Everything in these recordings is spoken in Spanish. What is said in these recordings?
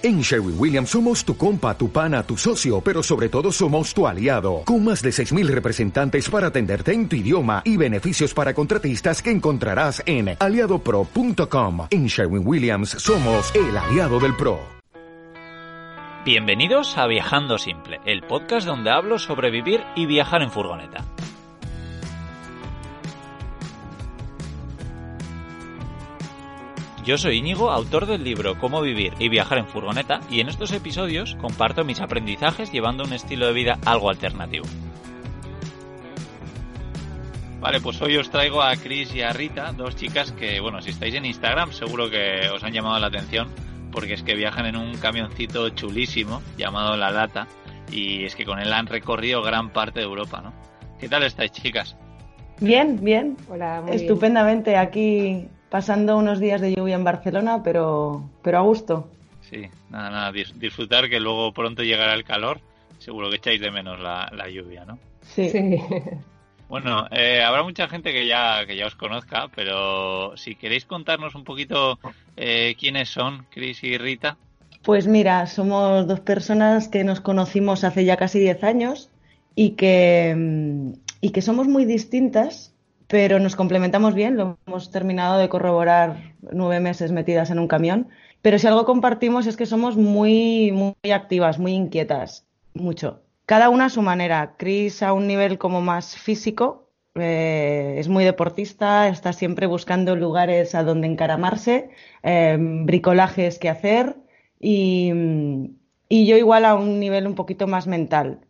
En Sherwin Williams somos tu compa, tu pana, tu socio, pero sobre todo somos tu aliado, con más de 6.000 representantes para atenderte en tu idioma y beneficios para contratistas que encontrarás en aliadopro.com. En Sherwin Williams somos el aliado del PRO. Bienvenidos a Viajando Simple, el podcast donde hablo sobre vivir y viajar en furgoneta. Yo soy Íñigo, autor del libro Cómo vivir y viajar en furgoneta, y en estos episodios comparto mis aprendizajes llevando un estilo de vida algo alternativo. Vale, pues hoy os traigo a Chris y a Rita, dos chicas que, bueno, si estáis en Instagram seguro que os han llamado la atención, porque es que viajan en un camioncito chulísimo llamado La Lata, y es que con él han recorrido gran parte de Europa, ¿no? ¿Qué tal estáis, chicas? Bien, bien. Hola, muy Estupendamente aquí pasando unos días de lluvia en Barcelona, pero, pero a gusto. Sí, nada, nada, disfrutar que luego pronto llegará el calor. Seguro que echáis de menos la, lluvia, ¿no? Sí. Bueno, eh, habrá mucha gente que ya, que ya os conozca, pero si queréis contarnos un poquito eh, quiénes son Cris y Rita. Pues mira, somos dos personas que nos conocimos hace ya casi 10 años y que, y que somos muy distintas, pero nos complementamos bien, lo hemos terminado de corroborar nueve meses metidas en un camión, pero si algo compartimos es que somos muy, muy activas, muy inquietas, mucho. Cada una a su manera. Chris a un nivel como más físico, eh, es muy deportista, está siempre buscando lugares a donde encaramarse, eh, bricolajes que hacer y, y, yo igual a un nivel un poquito más mental.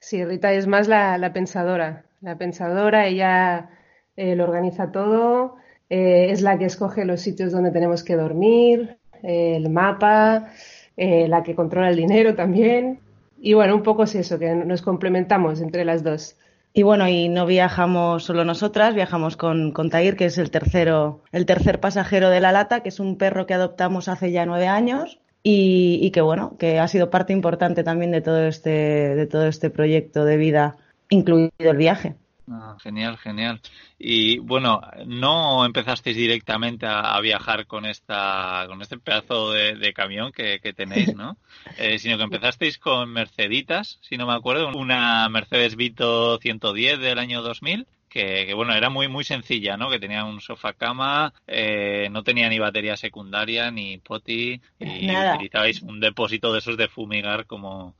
Sí, Rita es más la pensadora, la pensadora, ella eh, lo organiza todo, eh, es la que escoge los sitios donde tenemos que dormir, eh, el mapa, la que controla el dinero también. Y bueno, un poco es eso, que nos complementamos entre las dos. Y bueno, y no viajamos solo nosotras, viajamos con, con Tair, que es el tercero, el tercer pasajero de la lata, que es un perro que adoptamos hace ya nueve años. Y, y, que bueno, que ha sido parte importante también de todo este, de todo este proyecto de vida, incluido el viaje. Ah, genial, genial. Y bueno, no empezasteis directamente a, viajar con esta, con este pedazo de, camión que, tenéis, ¿no? Eh, sino que empezasteis con Merceditas, si no me acuerdo, una Mercedes Vito 110 del año 2000. Que, bueno, era muy muy sencilla, ¿no? Que tenía un sofá cama, eh, no tenía ni batería secundaria, ni poti, y utilizabais un depósito de esos de fumigar como,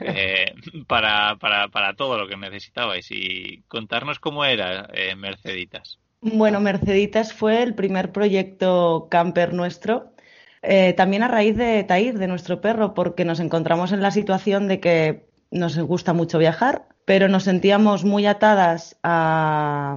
eh, para, para, para, todo lo que necesitabais y contarnos cómo era eh, Merceditas. Bueno, Merceditas fue el primer proyecto camper nuestro, eh, también a raíz de Tair, de nuestro perro, porque nos encontramos en la situación de que nos gusta mucho viajar, pero nos sentíamos muy atadas a,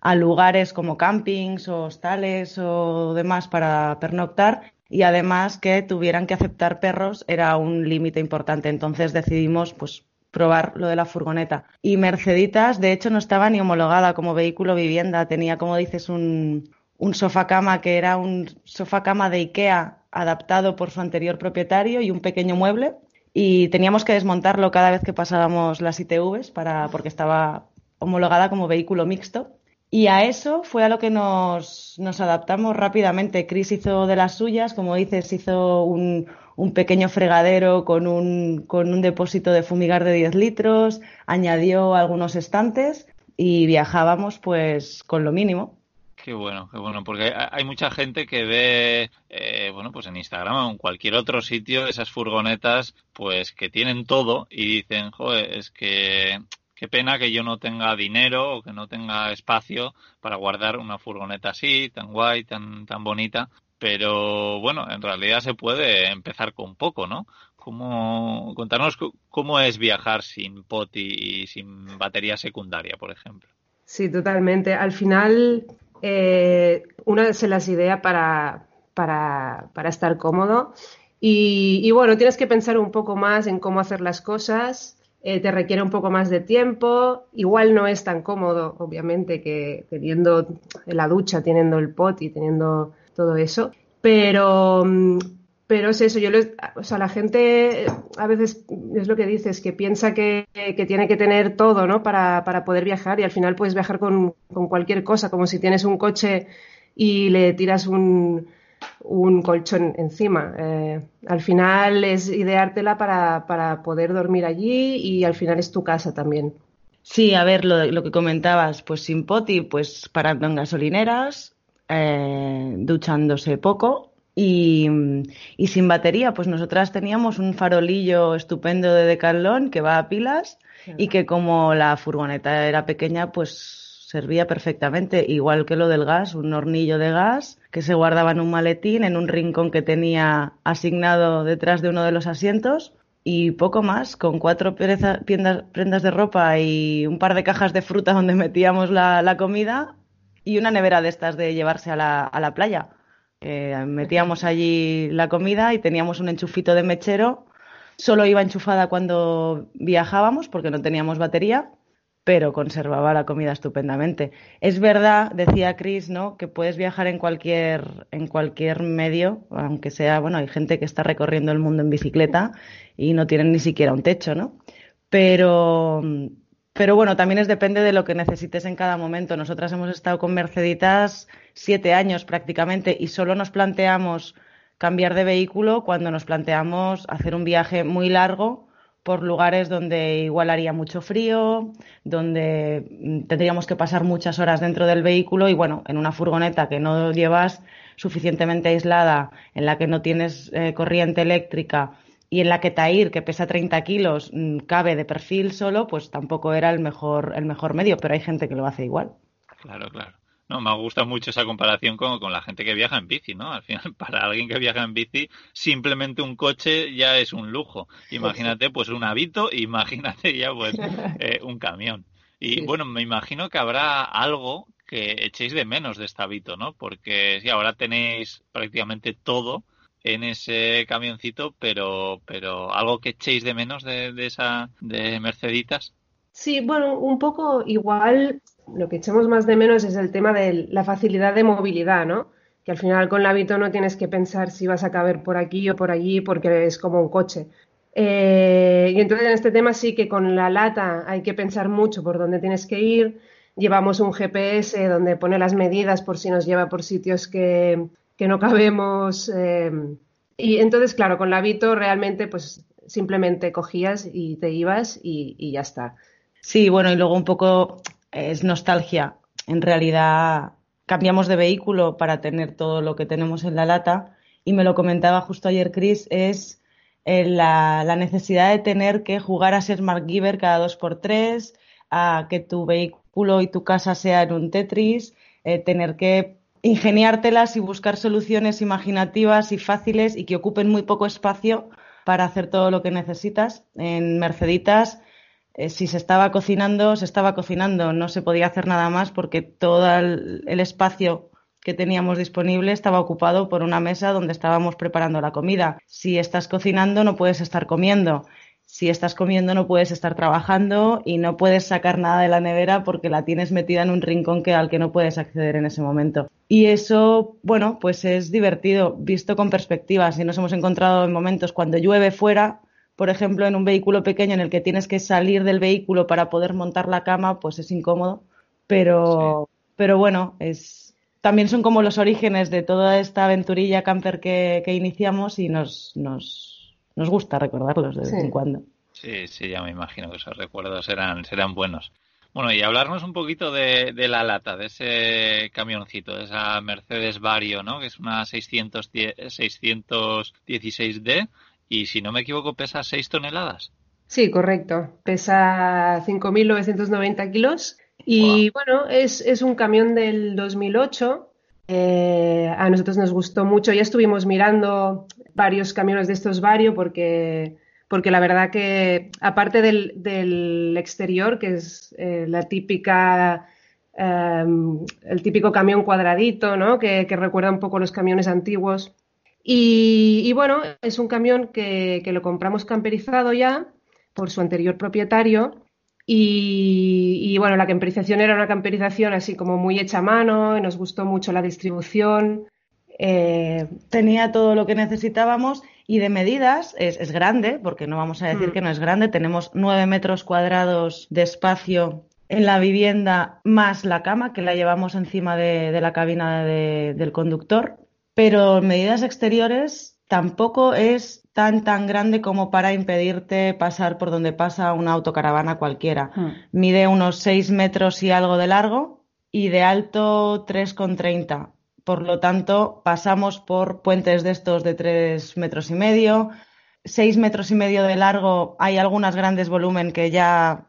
a lugares como campings o hostales o demás para pernoctar y además que tuvieran que aceptar perros era un límite importante. Entonces decidimos pues probar lo de la furgoneta. Y Merceditas, de hecho, no estaba ni homologada como vehículo vivienda. Tenía, como dices, un, un sofá cama que era un sofá cama de Ikea adaptado por su anterior propietario y un pequeño mueble. Y teníamos que desmontarlo cada vez que pasábamos las ITVs para, porque estaba homologada como vehículo mixto. Y a eso fue a lo que nos, nos adaptamos rápidamente. Chris hizo de las suyas, como dices, hizo un, un pequeño fregadero con un, con un depósito de fumigar de 10 litros, añadió algunos estantes y viajábamos pues con lo mínimo. Qué bueno, qué bueno, porque hay mucha gente que ve, eh, bueno, pues en Instagram o en cualquier otro sitio esas furgonetas, pues que tienen todo y dicen, joder, es que qué pena que yo no tenga dinero o que no tenga espacio para guardar una furgoneta así, tan guay, tan, tan bonita. Pero bueno, en realidad se puede empezar con poco, ¿no? ¿Cómo, contarnos cómo es viajar sin poti y sin batería secundaria, por ejemplo. Sí, totalmente. Al final, eh, una se las idea para, para, para estar cómodo. Y, y, bueno, tienes que pensar un poco más en cómo hacer las cosas eh, te requiere un poco más de tiempo, igual no es tan cómodo, obviamente, que teniendo la ducha, teniendo el pot y teniendo todo eso, pero, mm, pero es eso, yo o sea, la gente a veces es lo que dices, que piensa que, tiene que tener todo, ¿no? Para, para, poder viajar y al final puedes viajar con, con cualquier cosa, como si tienes un coche y le tiras un, un colchón encima. Eh, al final es ideártela para, para, poder dormir allí y al final es tu casa también. Sí, a ver, lo, lo que comentabas, pues sin poti, pues parando en gasolineras, eh, duchándose poco y, y, sin batería, pues nosotras teníamos un farolillo estupendo de Decathlon que va a pilas y que como la furgoneta era pequeña, pues servía perfectamente, igual que lo del gas, un hornillo de gas que se guardaba en un maletín, en un rincón que tenía asignado detrás de uno de los asientos y poco más, con cuatro prendas de ropa y un par de cajas de fruta donde metíamos la, comida y una nevera de estas de llevarse a la, playa. Eh, metíamos allí la comida y teníamos un enchufito de mechero. Solo iba enchufada cuando viajábamos porque no teníamos batería pero conservaba la comida estupendamente. Es verdad, decía Chris, ¿no? que puedes viajar en cualquier, en cualquier medio, aunque sea, bueno, hay gente que está recorriendo el mundo en bicicleta y no tienen ni siquiera un techo, ¿no? Pero, pero bueno, también es depende de lo que necesites en cada momento. Nosotras hemos estado con Merceditas siete años prácticamente y solo nos planteamos cambiar de vehículo cuando nos planteamos hacer un viaje muy largo por lugares donde igual haría mucho frío, donde mm, tendríamos que pasar muchas horas dentro del vehículo y bueno, en una furgoneta que no llevas suficientemente aislada, en la que no tienes eh, corriente eléctrica y en la que Tair, que pesa 30 kilos, mm, cabe de perfil solo, pues tampoco era el mejor, el mejor medio, pero hay gente que lo hace igual. Claro, claro. No, me gusta mucho esa comparación con, con, la gente que viaja en bici, ¿no? Al final, para alguien que viaja en bici, simplemente un coche ya es un lujo. Imagínate, pues un habito, imagínate ya, pues, eh, un camión. Y bueno, me imagino que habrá algo que echéis de menos de este habito, ¿no? Porque si ahora tenéis prácticamente todo en ese camioncito, pero, pero algo que echéis de menos de, de esa, de Merceditas. Sí, bueno, un poco igual lo que echamos más de menos es el tema de la facilidad de movilidad, ¿no? Que al final con el hábito no tienes que pensar si vas a caber por aquí o por allí porque es como un coche. Eh, y entonces en este tema sí que con la lata hay que pensar mucho por dónde tienes que ir. Llevamos un GPS donde pone las medidas por si nos lleva por sitios que, no cabemos. Eh, y entonces, claro, con el hábito realmente pues simplemente cogías y te ibas y ya está. Sí, bueno, y luego un poco es nostalgia. En realidad cambiamos de vehículo para tener todo lo que tenemos en la lata y me lo comentaba justo ayer Chris, es eh, la, necesidad de tener que jugar a ser Mark Giver cada dos por tres, a que tu vehículo y tu casa sea en un Tetris, eh, tener que ingeniártelas y buscar soluciones imaginativas y fáciles y que ocupen muy poco espacio para hacer todo lo que necesitas. En Merceditas eh, si se estaba cocinando, se estaba cocinando, no se podía hacer nada más porque todo el, espacio que teníamos disponible estaba ocupado por una mesa donde estábamos preparando la comida. Si estás cocinando, no puedes estar comiendo. Si estás comiendo, no puedes estar trabajando y no puedes sacar nada de la nevera porque la tienes metida en un rincón que, al que no puedes acceder en ese momento. Y eso, bueno, pues es divertido, visto con perspectiva. Si nos hemos encontrado en momentos cuando llueve fuera, por ejemplo, en un vehículo pequeño en el que tienes que salir del vehículo para poder montar la cama, pues es incómodo. Pero, pero bueno, es, también son como los orígenes de toda esta aventurilla camper que, iniciamos y nos, nos, nos gusta recordarlos de vez en cuando. Sí, sí, ya me imagino que esos recuerdos serán, serán buenos. Bueno, y hablarnos un poquito de, de, la lata, de ese camioncito, de esa Mercedes Vario, ¿no? Que es una 600, 616D y si no me equivoco pesa 6 toneladas. Sí, correcto. Pesa 5.990 kilos y bueno, es, es, un camión del 2008. Eh, a nosotros nos gustó mucho. Ya estuvimos mirando varios camiones de estos varios porque, porque la verdad que aparte del, del exterior, que es eh, la típica... Em, el típico camión cuadradito, ¿no? Que, que recuerda un poco los camiones antiguos. Y, bueno, es un camión que, lo compramos camperizado ya por su anterior propietario. Y, bueno, la camperización era una camperización así como muy hecha a mano, y nos gustó mucho la distribución. Eh, tenía todo lo que necesitábamos y de medidas es, grande, porque no vamos a decir mm. que no es grande. Tenemos nueve metros cuadrados de espacio en la vivienda más la cama que la llevamos encima de, la cabina del conductor pero medidas exteriores tampoco es tan tan grande como para impedirte pasar por donde pasa una autocaravana cualquiera. Hmm. Mide unos 6 metros y algo de largo y de alto 3,30. Por lo tanto, pasamos por puentes de estos de 3 metros y medio, 6 metros y medio de largo. Hay algunas grandes volumen que ya,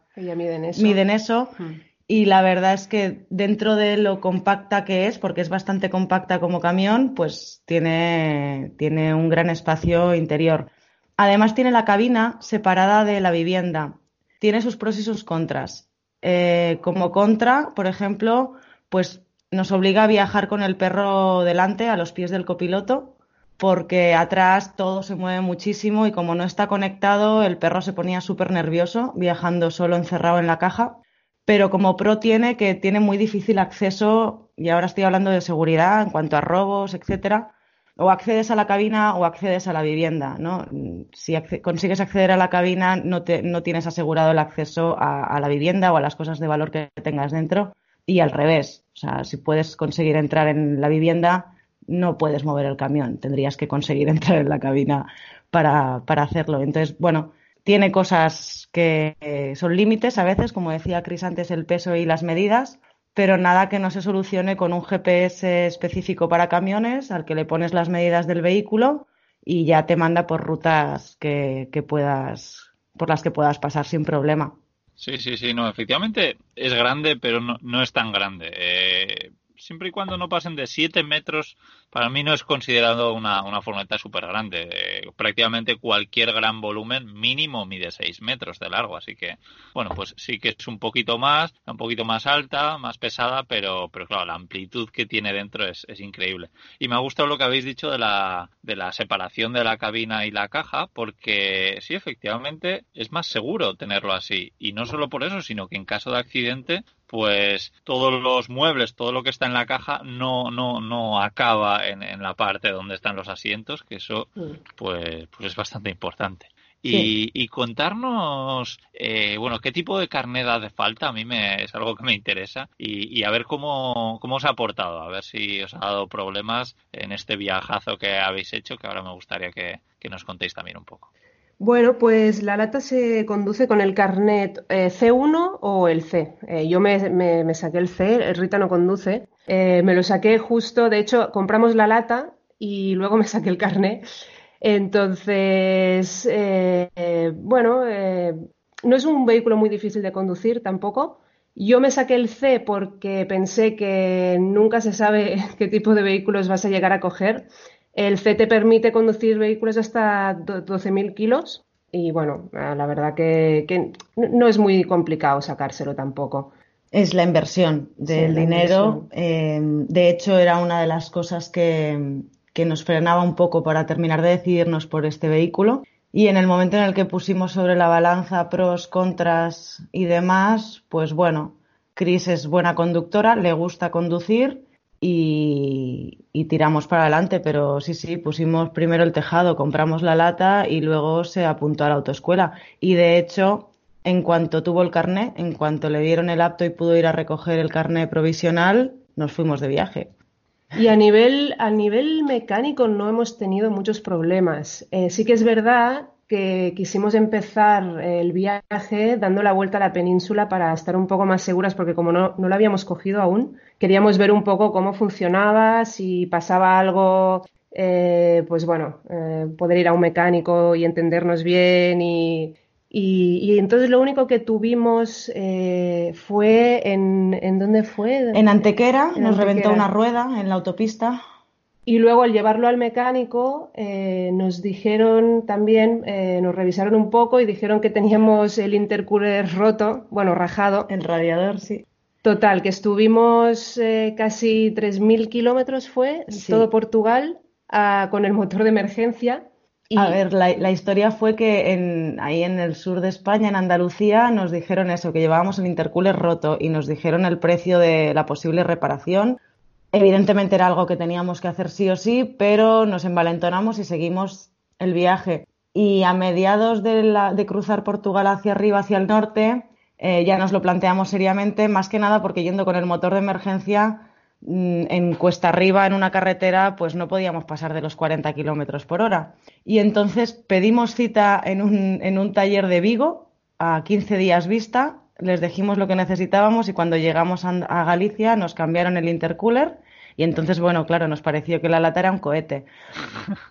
miden eso. Hmm. Y la verdad es que dentro de lo compacta que es, porque es bastante compacta como camión, pues tiene, tiene un gran espacio interior. Además tiene la cabina separada de la vivienda. Tiene sus pros y sus contras. Eh, como contra, por ejemplo, pues nos obliga a viajar con el perro delante, a los pies del copiloto, porque atrás todo se mueve muchísimo y como no está conectado, el perro se ponía súper nervioso viajando solo encerrado en la caja pero como pro tiene que tiene muy difícil acceso, y ahora estoy hablando de seguridad en cuanto a robos, etcétera, o accedes a la cabina o accedes a la vivienda, ¿no? Si consigues acceder a la cabina, no, te, no tienes asegurado el acceso a, a, la vivienda o a las cosas de valor que tengas dentro, y al revés. O sea, si puedes conseguir entrar en la vivienda, no puedes mover el camión. Tendrías que conseguir entrar en la cabina para, para hacerlo. Entonces, bueno, tiene cosas que son límites a veces, como decía Cris antes, el peso y las medidas, pero nada que no se solucione con un GPS específico para camiones al que le pones las medidas del vehículo y ya te manda por rutas que, puedas, por las que puedas pasar sin problema. Sí, sí, sí, no, efectivamente es grande, pero no, no es tan grande. Eh, siempre y cuando no pasen de 7 metros, para mí no es considerado una, una furgoneta súper grande. Eh, prácticamente cualquier gran volumen mínimo mide 6 metros de largo, así que, bueno, pues sí que es un poquito más, un poquito más alta, más pesada, pero, pero claro, la amplitud que tiene dentro es, es increíble. Y me ha gustado lo que habéis dicho de la, de la separación de la cabina y la caja, porque sí, efectivamente, es más seguro tenerlo así. Y no solo por eso, sino que en caso de accidente, pues todos los muebles, todo lo que está en la caja no, no, no acaba en, en la parte donde están los asientos, que eso mm. pues, pues es bastante importante. Y, y, contarnos, eh, bueno, qué tipo de carnet hace falta, a mí me, es algo que me interesa, y, y, a ver cómo, cómo os ha aportado, a ver si os ha dado problemas en este viajazo que habéis hecho, que ahora me gustaría que, que nos contéis también un poco. Bueno, pues la lata se conduce con el carnet eh, C1 o el C. Eh, yo me, saqué el C, Rita no conduce. Eh, me lo saqué justo, de hecho, compramos la lata y luego me saqué el carnet. Entonces, bueno, no es un vehículo muy difícil de conducir tampoco. Yo me saqué el C porque pensé que nunca se sabe qué tipo de vehículos vas a llegar a coger. El C te permite conducir vehículos hasta 12.000 kilos y bueno, la verdad que, no es muy complicado sacárselo tampoco. Es la inversión del dinero. Eh, de hecho, era una de las cosas que, que nos frenaba un poco para terminar de decidirnos por este vehículo. Y en el momento en el que pusimos sobre la balanza pros, contras y demás, pues bueno, Chris es buena conductora, le gusta conducir y, tiramos para adelante, pero sí, sí, pusimos primero el tejado, compramos la lata y luego se apuntó a la autoescuela. Y de hecho, en cuanto tuvo el carné, en cuanto le dieron el apto y pudo ir a recoger el carné provisional, nos fuimos de viaje. Y a nivel, a nivel mecánico no hemos tenido muchos problemas. Eh, sí que es verdad que quisimos empezar el viaje dando la vuelta a la península para estar un poco más seguras, porque como no, no lo habíamos cogido aún, queríamos ver un poco cómo funcionaba, si pasaba algo, eh, pues bueno, eh, poder ir a un mecánico y entendernos bien y, y, entonces lo único que tuvimos eh, fue en, ¿en dónde fue? En Antequera, nos reventó una rueda en la autopista. Y luego al llevarlo al mecánico eh, nos dijeron también, eh, nos revisaron un poco y dijeron que teníamos el intercooler roto, bueno, rajado. El radiador, sí. Total, que estuvimos eh, casi 3.000 kilómetros fue, todo Portugal, con el motor de emergencia. Y... A ver, la, la, historia fue que en, ahí en el sur de España, en Andalucía, nos dijeron eso, que llevábamos el intercooler roto y nos dijeron el precio de la posible reparación Evidentemente era algo que teníamos que hacer sí o sí, pero nos envalentonamos y seguimos el viaje. Y a mediados de, cruzar Portugal hacia arriba, hacia el norte, eh, ya nos lo planteamos seriamente, más que nada porque yendo con el motor de emergencia mm, en cuesta arriba, en una carretera, pues no podíamos pasar de los 40 kilómetros por hora. Y entonces pedimos cita en un, en un taller de Vigo a 15 días vista, les dijimos lo que necesitábamos y cuando llegamos a Galicia nos cambiaron el intercooler y entonces, bueno, claro, nos pareció que la lata era un cohete.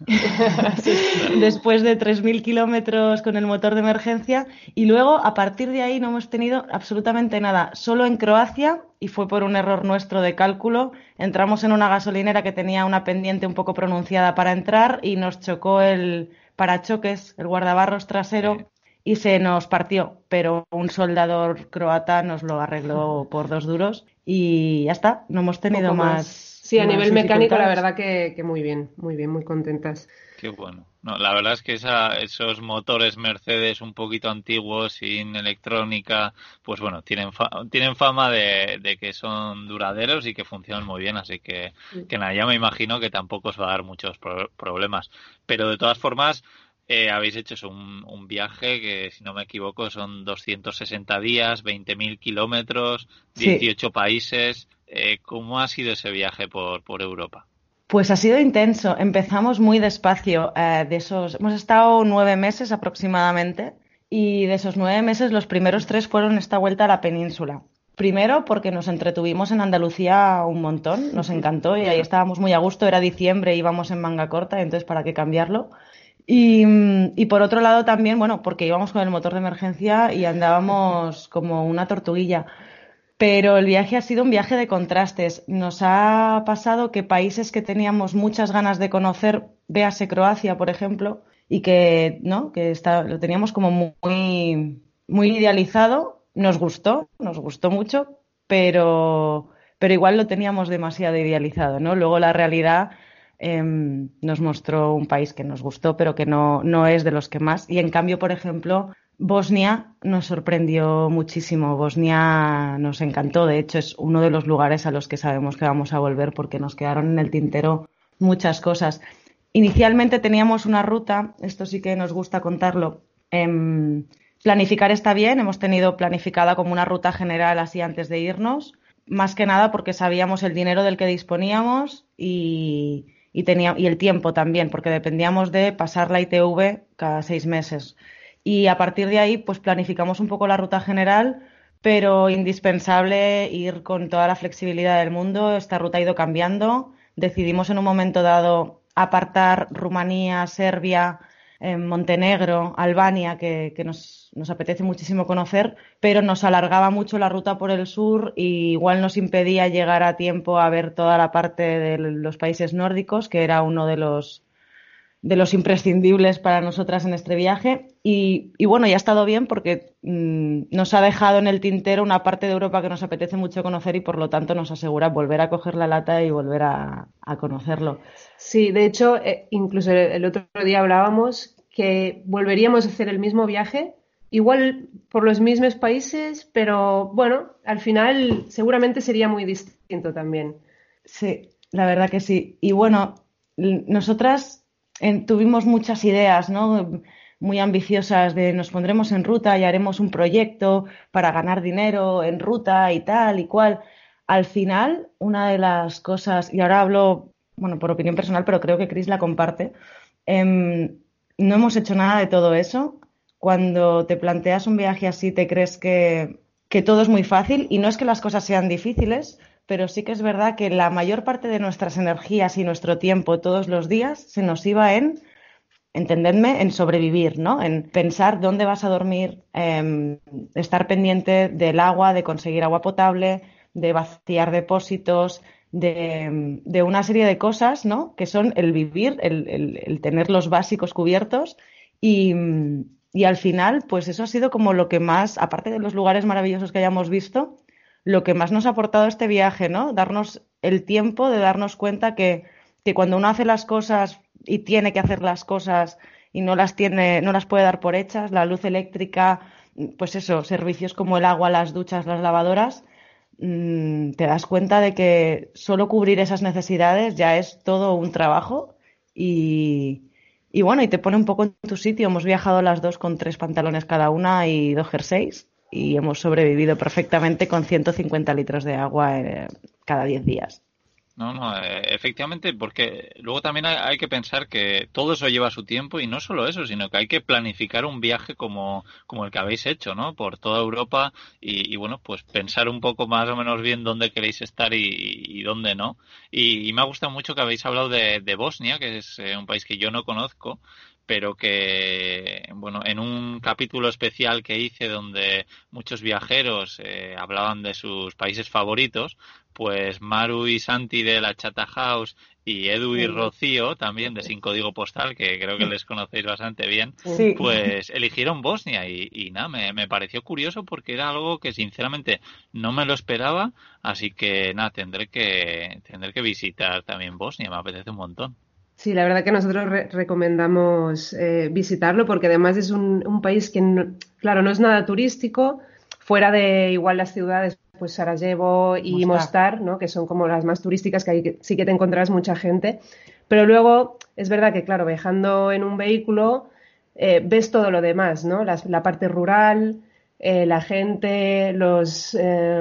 Después de 3.000 kilómetros con el motor de emergencia y luego a partir de ahí no hemos tenido absolutamente nada. Solo en Croacia, y fue por un error nuestro de cálculo, entramos en una gasolinera que tenía una pendiente un poco pronunciada para entrar y nos chocó el parachoques, el guardabarros trasero. y se nos partió, pero un soldador croata nos lo arregló por dos duros y ya está, no hemos tenido más Sí, a nivel mecánico, la verdad que, muy bien, muy bien, muy contentas. Qué bueno. No, la verdad es que esa, esos motores Mercedes un poquito antiguos, sin electrónica, pues bueno, tienen, tienen fama de, que son duraderos y que funcionan muy bien, así que, que nada, ya me imagino que tampoco os va a dar muchos problemas. Pero de todas formas, eh, habéis hecho un, un, viaje que, si no me equivoco, son 260 días, 20.000 kilómetros, 18 países. Eh, ¿Cómo ha sido ese viaje por, por, Europa? Pues ha sido intenso. Empezamos muy despacio. Eh, de esos, hemos estado nueve meses aproximadamente y de esos nueve meses los primeros tres fueron esta vuelta a la península. Primero porque nos entretuvimos en Andalucía un montón, nos encantó y ahí estábamos muy a gusto. Era diciembre, íbamos en manga corta, entonces para qué cambiarlo. Y, y, por otro lado también, bueno, porque íbamos con el motor de emergencia y andábamos como una tortuguilla. Pero el viaje ha sido un viaje de contrastes. Nos ha pasado que países que teníamos muchas ganas de conocer, véase Croacia, por ejemplo, y que, ¿no? que está, lo teníamos como muy, muy idealizado, nos gustó, nos gustó mucho, pero, pero igual lo teníamos demasiado idealizado, ¿no? Luego la realidad em, nos mostró un país que nos gustó, pero que no, no es de los que más. Y en cambio, por ejemplo, Bosnia nos sorprendió muchísimo. Bosnia nos encantó. De hecho, es uno de los lugares a los que sabemos que vamos a volver porque nos quedaron en el tintero muchas cosas. Inicialmente teníamos una ruta, esto sí que nos gusta contarlo. Em, planificar está bien, hemos tenido planificada como una ruta general así antes de irnos, más que nada porque sabíamos el dinero del que disponíamos y, y, y el tiempo también, porque dependíamos de pasar la ITV cada seis meses y a partir de ahí pues planificamos un poco la ruta general, pero indispensable ir con toda la flexibilidad del mundo. Esta ruta ha ido cambiando. Decidimos en un momento dado apartar Rumanía, Serbia, eh, Montenegro, Albania, que, nos, nos, apetece muchísimo conocer, pero nos alargaba mucho la ruta por el sur y igual nos impedía llegar a tiempo a ver toda la parte de los países nórdicos, que era uno de los de los imprescindibles para nosotras en este viaje. Y, bueno, ya ha estado bien porque mm, nos ha dejado en el tintero una parte de Europa que nos apetece mucho conocer y por lo tanto nos asegura volver a coger la lata y volver a, conocerlo. Sí, de hecho, eh, incluso el otro día hablábamos que volveríamos a hacer el mismo viaje, igual por los mismos países, pero bueno, al final seguramente sería muy distinto también. Sí, la verdad que sí. Y bueno, nosotras tuvimos muchas ideas, ¿no? muy ambiciosas de nos pondremos en ruta y haremos un proyecto para ganar dinero en ruta y tal y cual. Al final, una de las cosas, y ahora hablo, bueno, por opinión personal, pero creo que Chris la comparte, em, no hemos hecho nada de todo eso. Cuando te planteas un viaje así, te crees que, que todo es muy fácil y no es que las cosas sean difíciles, pero sí que es verdad que la mayor parte de nuestras energías y nuestro tiempo todos los días se nos iba en, entendedme, en sobrevivir, ¿no? En pensar dónde vas a dormir, em, estar pendiente del agua, de conseguir agua potable, de vaciar depósitos, de, una serie de cosas, ¿no? Que son el vivir, el, el, tener los básicos cubiertos y, y al final, pues eso ha sido como lo que más, aparte de los lugares maravillosos que hayamos visto, lo que más nos ha aportado este viaje, ¿no? Darnos el tiempo de darnos cuenta que, que cuando uno hace las cosas y tiene que hacer las cosas y no las tiene, no las puede dar por hechas, la luz eléctrica, pues eso, servicios como el agua, las duchas, las lavadoras, mm, te das cuenta de que solo cubrir esas necesidades ya es todo un trabajo y, y bueno, y te pone un poco en tu sitio. Hemos viajado las dos con tres pantalones cada una y dos jerseys y hemos sobrevivido perfectamente con 150 litros de agua eh, cada 10 días. No, no, eh, efectivamente, porque luego también hay, que pensar que todo eso lleva su tiempo y no solo eso, sino que hay que planificar un viaje como, como el que habéis hecho, ¿no? Por toda Europa y, bueno, pues pensar un poco más o menos bien dónde queréis estar y, dónde no. Y, me ha gustado mucho que habéis hablado de, de Bosnia, que es eh, un país que yo no conozco, pero que, bueno, en un capítulo especial que hice donde muchos viajeros eh, hablaban de sus países favoritos, pues Maru y Santi de la Chata House y Edu y Rocío, también de Sin Código Postal, que creo que les conocéis bastante bien, pues eligieron Bosnia y, y nada, me, me, pareció curioso porque era algo que sinceramente no me lo esperaba, así que nada, tendré que, tendré que visitar también Bosnia, me apetece un montón. Sí, la verdad que nosotros recomendamos eh, visitarlo porque además es un, país que, claro, no es nada turístico, fuera de igual las ciudades, pues Sarajevo y Mostar, ¿no? que son como las más turísticas, que ahí sí que te encontrarás mucha gente. Pero luego es verdad que, claro, viajando en un vehículo eh, ves todo lo demás, ¿no? La, parte rural, eh, la gente, los,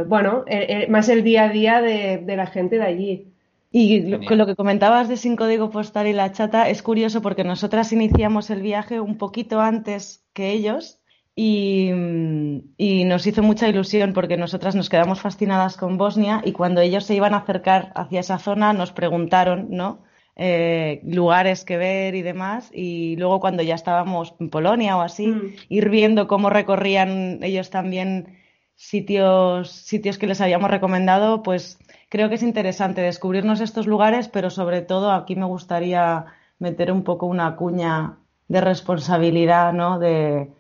bueno, más el día a día de la gente de allí. Y con lo que comentabas de Sin Código Postal y la chata es curioso porque nosotras iniciamos el viaje un poquito antes que ellos y, nos hizo mucha ilusión porque nosotras nos quedamos fascinadas con Bosnia y cuando ellos se iban a acercar hacia esa zona nos preguntaron, ¿no? Eh, lugares que ver y demás y luego cuando ya estábamos en Polonia o así, mm. ir viendo cómo recorrían ellos también sitios, sitios que les habíamos recomendado, pues creo que es interesante descubrirnos estos lugares, pero sobre todo aquí me gustaría meter un poco una cuña de responsabilidad, ¿no? De,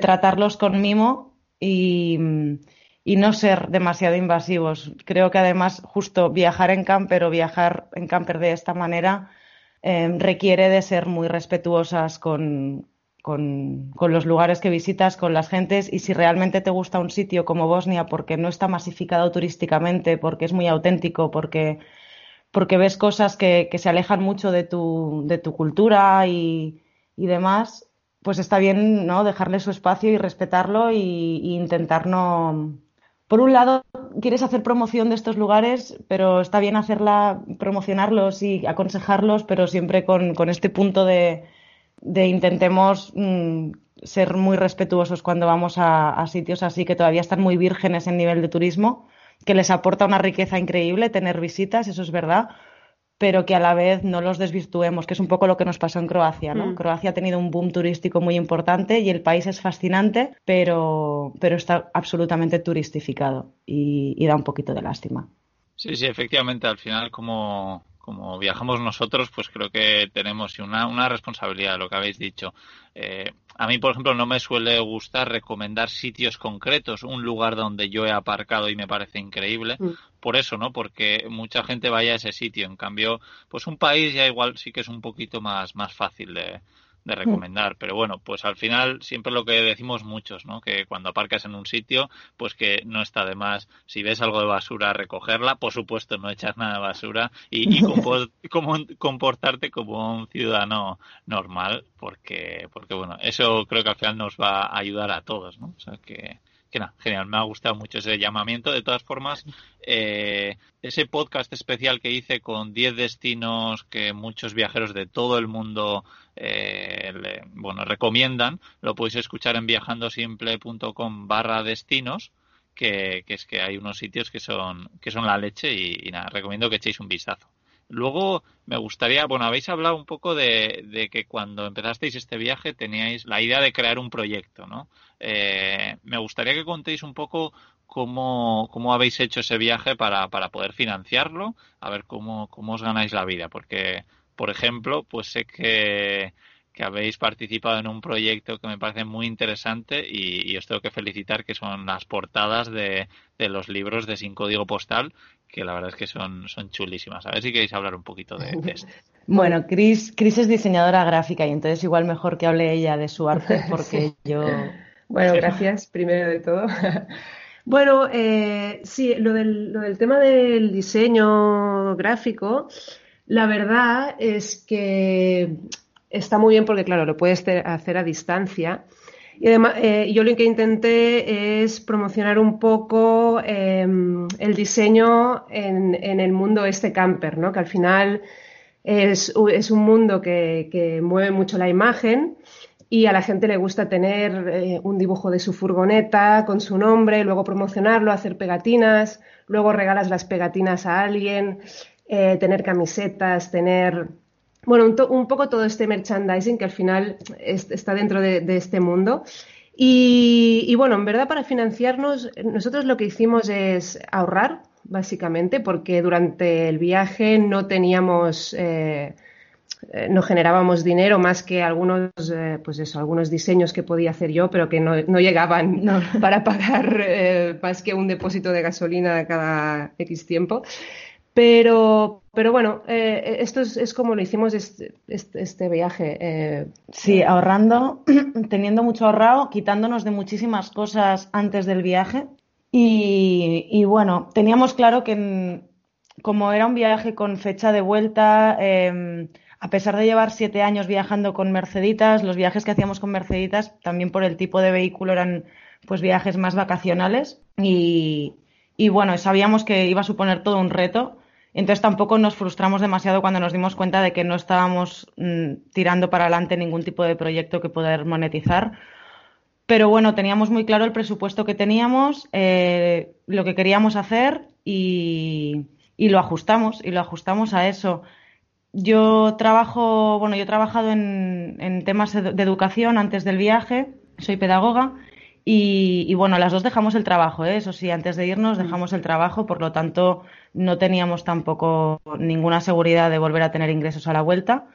tratarlos con mimo y, no ser demasiado invasivos. Creo que además justo viajar en camper o viajar en camper de esta manera eh, requiere de ser muy respetuosas con, con, los lugares que visitas, con las gentes y si realmente te gusta un sitio como Bosnia porque no está masificado turísticamente, porque es muy auténtico, porque, porque ves cosas que, se alejan mucho de tu, de tu cultura y, demás, pues está bien ¿no? dejarle su espacio y respetarlo y, intentar no... Por un lado, quieres hacer promoción de estos lugares, pero está bien hacerla, promocionarlos y aconsejarlos, pero siempre con este punto de, de intentemos mm, ser muy respetuosos cuando vamos a, sitios así que todavía están muy vírgenes en nivel de turismo, que les aporta una riqueza increíble tener visitas, eso es verdad, pero que a la vez no los desvirtuemos, que es un poco lo que nos pasó en Croacia, ¿no? Mm. Croacia ha tenido un boom turístico muy importante y el país es fascinante, pero, pero está absolutamente turistificado y, y da un poquito de lástima. Sí, sí, efectivamente, al final como como viajamos nosotros, pues creo que tenemos una, una responsabilidad, lo que habéis dicho. Eh, a mí, por ejemplo, no me suele gustar recomendar sitios concretos, un lugar donde yo he aparcado y me parece increíble. Mm. Por eso, ¿no? Porque mucha gente vaya a ese sitio. En cambio, pues un país ya igual sí que es un poquito más, más fácil de, de recomendar. Pero bueno, pues al final siempre lo que decimos muchos, ¿no? Que cuando aparcas en un sitio, pues que no está de más. Si ves algo de basura, recogerla. Por supuesto, no echar nada de basura y, y comportarte como un ciudadano normal, porque, porque bueno, eso creo que al final nos va a ayudar a todos, ¿no? O sea que que nada, genial, me ha gustado mucho ese llamamiento. De todas formas, eh, ese podcast especial que hice con 10 destinos que muchos viajeros de todo el mundo eh, bueno, recomiendan, lo podéis escuchar en viajandosimple.com barra destinos. Que, es que hay unos sitios que son que son la leche y nada, recomiendo que echéis un vistazo. Luego me gustaría, bueno, habéis hablado un poco de, que cuando empezasteis este viaje teníais la idea de crear un proyecto, ¿no? Eh, me gustaría que contéis un poco cómo, cómo habéis hecho ese viaje para, para poder financiarlo, a ver cómo, cómo os ganáis la vida, porque, por ejemplo, pues sé que que habéis participado en un proyecto que me parece muy interesante y, os tengo que felicitar, que son las portadas de, los libros de Sin Código Postal, que la verdad es que son, son chulísimas. A ver si queréis hablar un poquito de, esto. Bueno, Cris, Chris es diseñadora gráfica y entonces igual mejor que hable ella de su arte porque yo... Bueno, gracias primero de todo. Bueno, eh, sí, lo del, lo del tema del diseño gráfico, la verdad es que está muy bien porque, claro, lo puedes hacer a distancia. Y además, eh, yo lo que intenté es promocionar un poco em, el diseño en, el mundo este camper, ¿no? Que al final es, un mundo que, mueve mucho la imagen y a la gente le gusta tener eh, un dibujo de su furgoneta con su nombre, luego promocionarlo, hacer pegatinas, luego regalas las pegatinas a alguien, eh, tener camisetas, tener bueno, un, poco todo este merchandising que al final está dentro de, este mundo. Y, bueno, en verdad para financiarnos, nosotros lo que hicimos es ahorrar, básicamente, porque durante el viaje no teníamos, eh, eh, no generábamos dinero más que algunos, eh, pues eso, algunos diseños que podía hacer yo, pero que no, llegaban para pagar más que un depósito de gasolina cada X tiempo. Pero, pero bueno, eh, esto es, como lo hicimos este, este, este viaje. Eh. Sí, ahorrando, teniendo mucho ahorrado, quitándonos de muchísimas cosas antes del viaje. Y, bueno, teníamos claro que como era un viaje con fecha de vuelta, em, a pesar de llevar siete años viajando con Merceditas, los viajes que hacíamos con Merceditas, también por el tipo de vehículo, eran pues viajes más vacacionales. Y, y bueno, sabíamos que iba a suponer todo un reto entonces tampoco nos frustramos demasiado cuando nos dimos cuenta de que no estábamos mm, tirando para adelante ningún tipo de proyecto que poder monetizar. Pero bueno, teníamos muy claro el presupuesto que teníamos, eh, lo que queríamos hacer y, lo ajustamos, y lo ajustamos a eso. Yo trabajo, bueno, yo he trabajado en, en temas de educación antes del viaje, soy pedagoga y, bueno, las dos dejamos el trabajo, ¿eh? eso sí, antes de irnos dejamos el trabajo, por lo tanto no teníamos tampoco ninguna seguridad de volver a tener ingresos a la vuelta.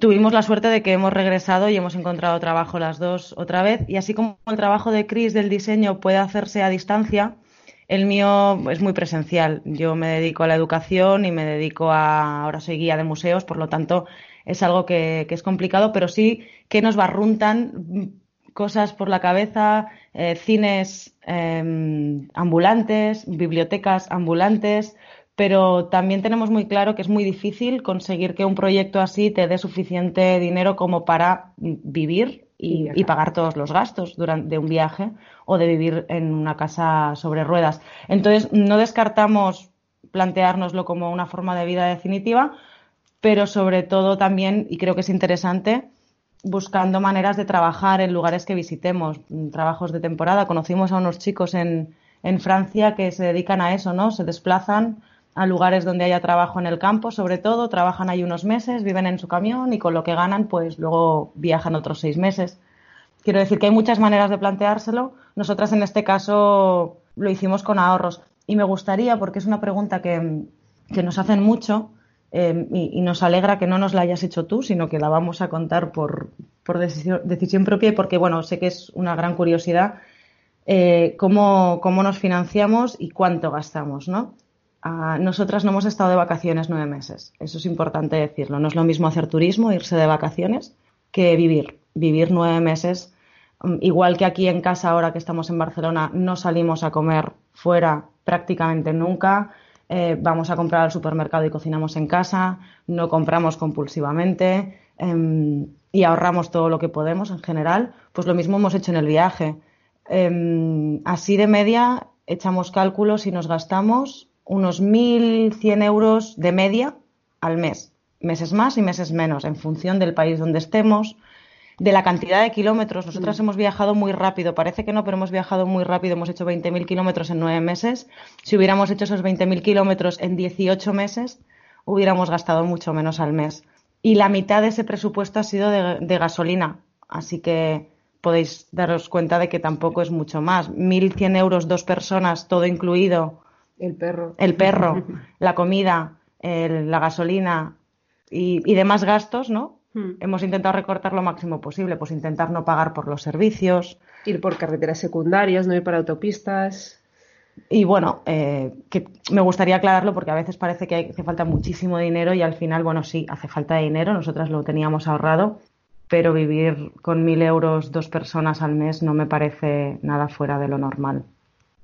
Tuvimos la suerte de que hemos regresado y hemos encontrado trabajo las dos otra vez. Y así como el trabajo de Cris del diseño puede hacerse a distancia, el mío es muy presencial. Yo me dedico a la educación y me dedico a. Ahora soy guía de museos, por lo tanto es algo que, que es complicado, pero sí que nos barruntan cosas por la cabeza, eh, cines em, ambulantes, bibliotecas ambulantes, pero también tenemos muy claro que es muy difícil conseguir que un proyecto así te dé suficiente dinero como para vivir y, pagar todos los gastos durante un viaje o de vivir en una casa sobre ruedas. Entonces, no descartamos planteárnoslo como una forma de vida definitiva, pero sobre todo también, y creo que es interesante, buscando maneras de trabajar en lugares que visitemos, mm, trabajos de temporada. Conocimos a unos chicos en, en Francia que se dedican a eso, ¿no? Se desplazan a lugares donde haya trabajo en el campo, sobre todo, trabajan ahí unos meses, viven en su camión y con lo que ganan, pues luego viajan otros seis meses. Quiero decir que hay muchas maneras de planteárselo. Nosotras en este caso lo hicimos con ahorros. Y me gustaría, porque es una pregunta que, que nos hacen mucho, Em, y, nos alegra que no nos la hayas hecho tú, sino que la vamos a contar por, decisión, propia y porque, bueno, sé que es una gran curiosidad eh, cómo, nos financiamos y cuánto gastamos, ¿no? nosotras no hemos estado de vacaciones nueve meses, eso es importante decirlo. No es lo mismo hacer turismo, irse de vacaciones, que vivir. Vivir nueve meses, mm, igual que aquí en casa ahora que estamos en Barcelona, no salimos a comer fuera prácticamente nunca eh, vamos a comprar al supermercado y cocinamos en casa, no compramos compulsivamente em, y ahorramos todo lo que podemos en general, pues lo mismo hemos hecho en el viaje. Em, así de media echamos cálculos y nos gastamos unos 1.100 euros de media al mes, meses más y meses menos, en función del país donde estemos, de la cantidad de kilómetros. Nosotras mm. hemos viajado muy rápido, parece que no, pero hemos viajado muy rápido. Hemos hecho 20.000 kilómetros en nueve meses. Si hubiéramos hecho esos 20.000 kilómetros en 18 meses, hubiéramos gastado mucho menos al mes. Y la mitad de ese presupuesto ha sido de, gasolina. Así que podéis daros cuenta de que tampoco es mucho más. 1.100 euros, dos personas, todo incluido. El perro. El perro, la comida, la gasolina y, y demás gastos, ¿no? Hmm. Hemos intentado recortar lo máximo posible, pues intentar no pagar por los servicios. Ir por carreteras secundarias, no ir por autopistas. Y bueno, eh, que me gustaría aclararlo porque a veces parece que hace falta muchísimo dinero y al final, bueno, sí, hace falta dinero, nosotras lo teníamos ahorrado, pero vivir con mil euros dos personas al mes no me parece nada fuera de lo normal.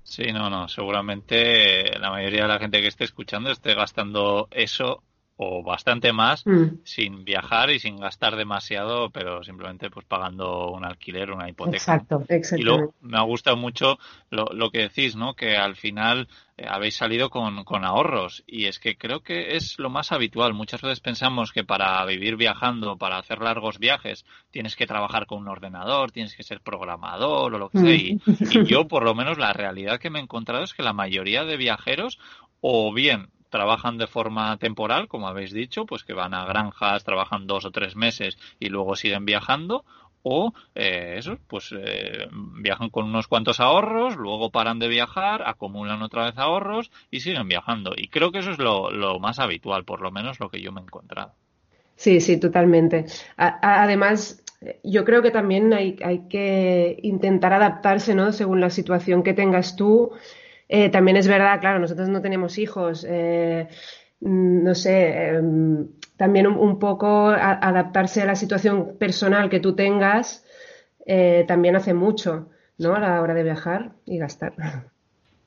Sí, no, no, seguramente la mayoría de la gente que esté escuchando esté gastando eso o bastante más mm. sin viajar y sin gastar demasiado, pero simplemente pues pagando un alquiler, una hipoteca. Exacto, exacto. Y luego me ha gustado mucho lo, lo que decís, ¿no? Que al final eh, habéis salido con, con, ahorros y es que creo que es lo más habitual. Muchas veces pensamos que para vivir viajando, para hacer largos viajes, tienes que trabajar con un ordenador, tienes que ser programador o lo que sea. Y, mm. y yo, por lo menos, la realidad que me he encontrado es que la mayoría de viajeros o bien trabajan de forma temporal, como habéis dicho, pues que van a granjas, trabajan dos o tres meses y luego siguen viajando, o eh, eso, pues eh, viajan con unos cuantos ahorros, luego paran de viajar, acumulan otra vez ahorros y siguen viajando. Y creo que eso es lo, más habitual, por lo menos lo que yo me he encontrado. Sí, sí, totalmente. además, yo creo que también hay, hay que intentar adaptarse, ¿no? Según la situación que tengas tú eh, también es verdad, claro, nosotros no tenemos hijos, eh, mm, no sé, em, también un, poco adaptarse a la situación personal que tú tengas eh, también hace mucho, ¿no? A la hora de viajar y gastar.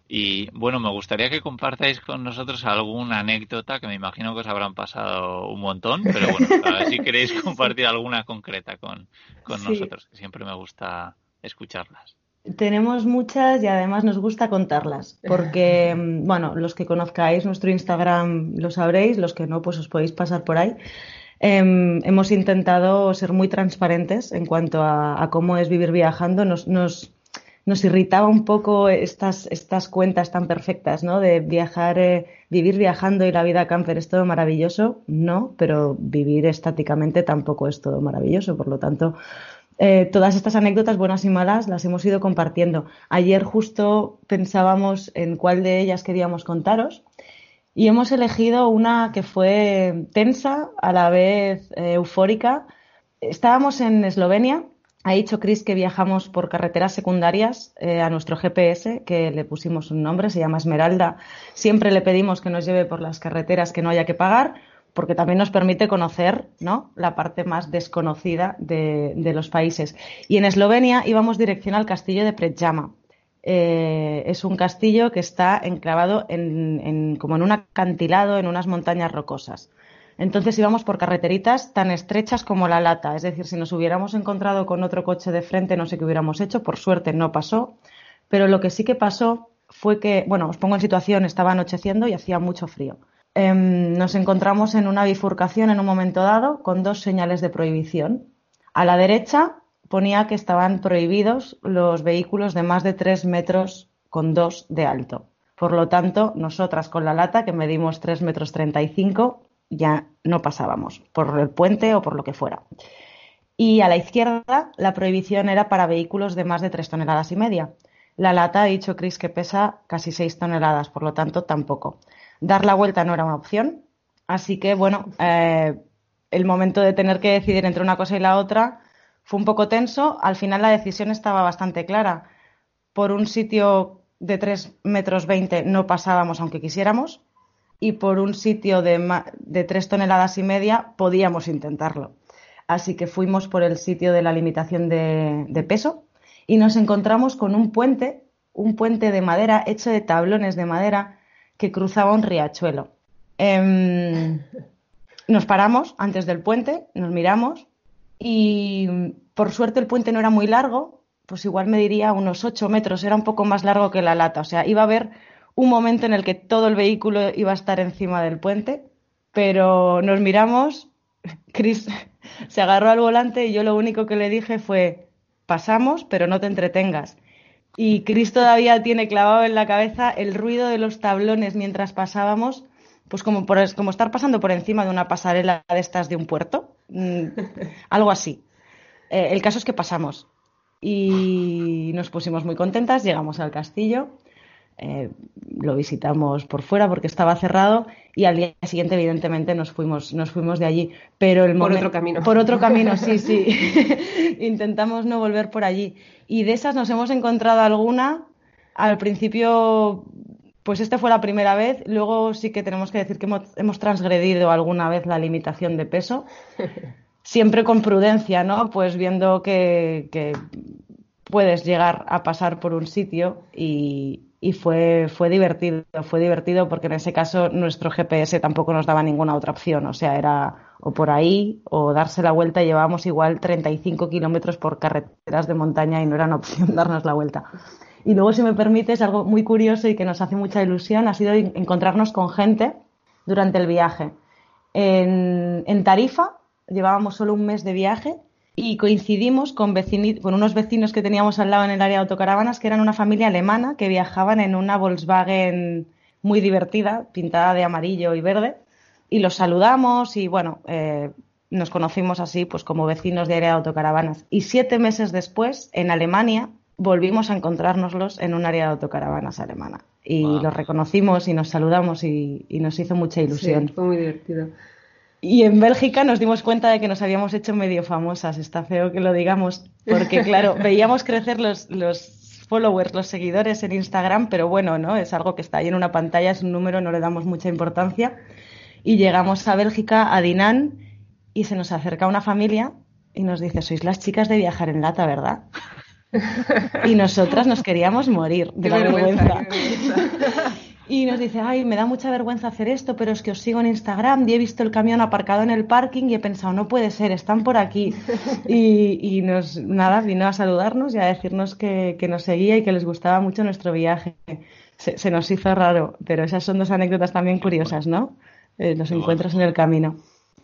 Y bueno, me gustaría que compartáis con nosotros alguna anécdota que me imagino que os habrán pasado un montón, pero bueno, a ver si queréis compartir alguna concreta con, nosotros, que siempre me gusta escucharlas. Tenemos muchas y además nos gusta contarlas, porque, mm, bueno, los que conozcáis nuestro Instagram lo sabréis, los que no, pues os podéis pasar por ahí. Em, hemos intentado ser muy transparentes en cuanto a, cómo es vivir viajando. Nos, nos, nos, irritaba un poco estas, estas cuentas tan perfectas, ¿no? De viajar, eh, vivir viajando y la vida camper es todo maravilloso. No, pero vivir estáticamente tampoco es todo maravilloso. Por lo tanto, eh, todas estas anécdotas buenas y malas las hemos ido compartiendo. Ayer justo pensábamos en cuál de ellas queríamos contaros y hemos elegido una que fue tensa, a la vez eh, eufórica. Estábamos en Eslovenia. Ha dicho Chris que viajamos por carreteras secundarias eh, a nuestro GPS, que le pusimos un nombre, se llama Esmeralda. Siempre le pedimos que nos lleve por las carreteras que no haya que pagar porque también nos permite conocer ¿no? la parte más desconocida de, los países. Y en Eslovenia íbamos dirección al castillo de Predjama. Eh, es un castillo que está enclavado en, como en un acantilado, en unas montañas rocosas. Entonces íbamos por carreteritas tan estrechas como la lata. Es decir, si nos hubiéramos encontrado con otro coche de frente, no sé qué hubiéramos hecho. Por suerte no pasó. Pero lo que sí que pasó fue que, bueno, os pongo en situación, estaba anocheciendo y hacía mucho frío. Em, nos encontramos en una bifurcación en un momento dado con dos señales de prohibición. A la derecha ponía que estaban prohibidos los vehículos de más de tres metros con dos de alto. Por lo tanto, nosotras con la lata, que medimos tres metros treinta y cinco, ya no pasábamos por el puente o por lo que fuera. Y a la izquierda, la prohibición era para vehículos de más de tres toneladas y media. La lata, ha dicho Chris, que pesa casi seis toneladas, por lo tanto, tampoco. Dar la vuelta no era una opción. Así que, bueno, eh, el momento de tener que decidir entre una cosa y la otra fue un poco tenso. Al final la decisión estaba bastante clara. Por un sitio de 3 metros 20 no pasábamos aunque quisiéramos y por un sitio de, de 3 toneladas y media podíamos intentarlo. Así que fuimos por el sitio de la limitación de, de peso y nos encontramos con un puente, un puente de madera hecho de tablones de madera que cruzaba un riachuelo. Em, nos paramos antes del puente, nos miramos y por suerte el puente no era muy largo, pues igual me diría unos 8 metros, era un poco más largo que la lata. O sea, iba a haber un momento en el que todo el vehículo iba a estar encima del puente, pero nos miramos, Chris se agarró al volante y yo lo único que le dije fue, pasamos, pero no te entretengas. Y Chris todavía tiene clavado en la cabeza el ruido de los tablones mientras pasábamos, pues como, por, como estar pasando por encima de una pasarela de estas de un puerto, mm, algo así. Eh, el caso es que pasamos y nos pusimos muy contentas, llegamos al castillo eh, lo visitamos por fuera porque estaba cerrado y al día siguiente evidentemente nos fuimos nos fuimos de allí. Pero el por otro camino. por otro camino sí sí. Intentamos no volver por allí. Y de esas nos hemos encontrado alguna. Al principio pues esta fue la primera vez. Luego sí que tenemos que decir que hemos, transgredido alguna vez la limitación de peso. Siempre con prudencia no pues viendo que, que puedes llegar a pasar por un sitio y, y fue, fue divertido, fue divertido porque en ese caso nuestro GPS tampoco nos daba ninguna otra opción, o sea, era o por ahí o darse la vuelta llevábamos igual 35 kilómetros por carreteras de montaña y no era una opción darnos la vuelta. Y luego, si me permites, algo muy curioso y que nos hace mucha ilusión ha sido encontrarnos con gente durante el viaje. En, en Tarifa llevábamos solo un mes de viaje y coincidimos con, con unos vecinos que teníamos al lado en el área de autocaravanas, que eran una familia alemana que viajaban en una Volkswagen muy divertida, pintada de amarillo y verde, y los saludamos y bueno, eh, nos conocimos así pues como vecinos de área de autocaravanas. Y siete meses después, en Alemania, volvimos a encontrárnoslos en un área de autocaravanas alemana. Y los reconocimos y nos saludamos y, y nos hizo mucha ilusión. Sí, fue muy divertido. Y en Bélgica nos dimos cuenta de que nos habíamos hecho medio famosas. Está feo que lo digamos, porque claro, veíamos crecer los, los followers, los seguidores en Instagram, pero bueno, ¿no? Es algo que está ahí en una pantalla, es un número, no le damos mucha importancia. Y llegamos a Bélgica, a Dinan, y se nos acerca una familia y nos dice, sois las chicas de viajar en lata, ¿verdad? Y nosotras nos queríamos morir de la vergüenza. Y nos dice, ay, me da mucha vergüenza hacer esto, pero es que os sigo en Instagram y he visto el camión aparcado en el parking y he pensado, no puede ser, están por aquí. Y, nos, nada, vino a saludarnos y a decirnos que, nos seguía y que les gustaba mucho nuestro viaje. Se, nos hizo raro, pero esas son dos anécdotas también curiosas, ¿no? Eh, los encuentros en el camino.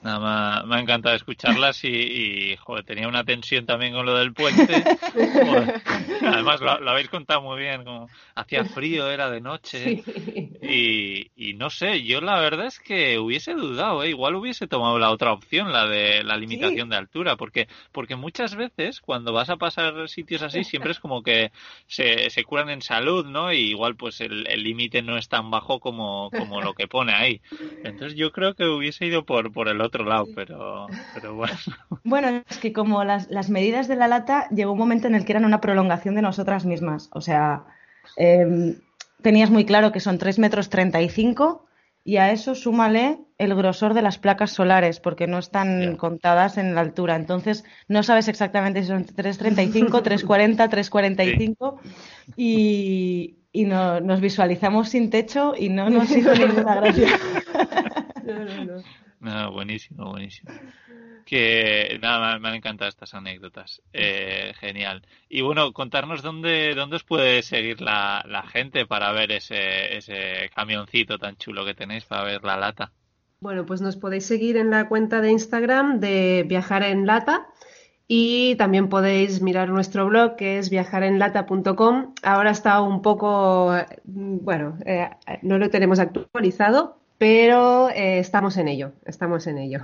Nada, me, ha, encantado escucharlas y, joder, tenía una tensión también con lo del puente. Además, lo, habéis contado muy bien, como hacía frío, era de noche. Y, no sé, yo la verdad es que hubiese dudado, ¿eh? igual hubiese tomado la otra opción, la de la limitación de altura, porque, porque muchas veces cuando vas a pasar sitios así, siempre es como que se, se curan en salud, ¿no? Y igual pues el límite no es tan bajo como, como lo que pone ahí. Entonces yo creo que hubiese ido por, por el otro otro lado, pero, pero bueno. Bueno, es que como las, las, medidas de la lata llegó un momento en el que eran una prolongación de nosotras mismas. O sea, em, tenías muy claro que son 3 metros 35 y a eso súmale el grosor de las placas solares, porque no están contadas en la altura. Entonces, no sabes exactamente si son 335, 340, 345 y, y no, nos visualizamos sin techo y no nos hizo ninguna gracia. No, no, no. No, buenísimo, buenísimo. Que nada, me han encantado estas anécdotas. Eh, genial. Y bueno, contarnos dónde, dónde os puede seguir la, la gente para ver ese, ese camioncito tan chulo que tenéis para ver la lata. Bueno, pues nos podéis seguir en la cuenta de Instagram de Viajar en Lata y también podéis mirar nuestro blog que es viajarenlata.com. Ahora está un poco, bueno, eh, no lo tenemos actualizado, pero eh, estamos en ello, estamos en ello.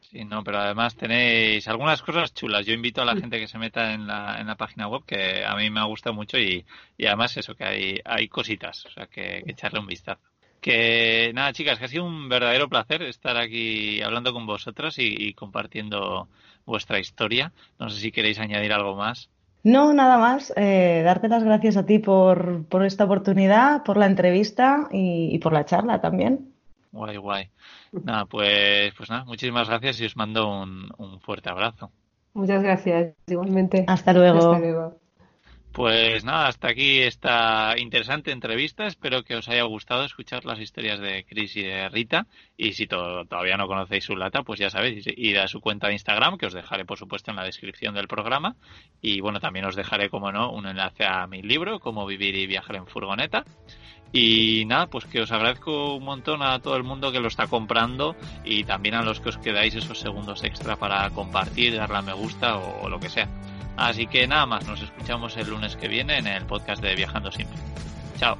Sí, no, pero además tenéis algunas cosas chulas. Yo invito a la gente que se meta en la, en la página web, que a mí me ha gustado mucho y, y además eso, que hay, hay cositas, o sea, que, echarle un vistazo. Que nada, chicas, que ha sido un verdadero placer estar aquí hablando con vosotras y, compartiendo vuestra historia. No sé si queréis añadir algo más. No, nada más. Eh, darte las gracias a ti por, por esta oportunidad, por la entrevista y por la charla también. Guay, guay. Nada, pues, pues nada, muchísimas gracias y os mando un, un fuerte abrazo. Muchas gracias, igualmente. Hasta luego. Hasta luego. Pues nada, hasta aquí esta interesante entrevista. Espero que os haya gustado escuchar las historias de Chris y de Rita. Y si todavía no conocéis su lata, pues ya sabéis, ir a su cuenta de Instagram, que os dejaré por supuesto en la descripción del programa. Y bueno, también os dejaré, como no, un enlace a mi libro, Cómo vivir y viajar en furgoneta. Y nada, pues que os agradezco un montón a todo el mundo que lo está comprando y también a los que os quedáis esos segundos extra para compartir, darle a me gusta o, lo que sea. Así que nada más, nos escuchamos el lunes que viene en el podcast de Viajando Simple. Chao.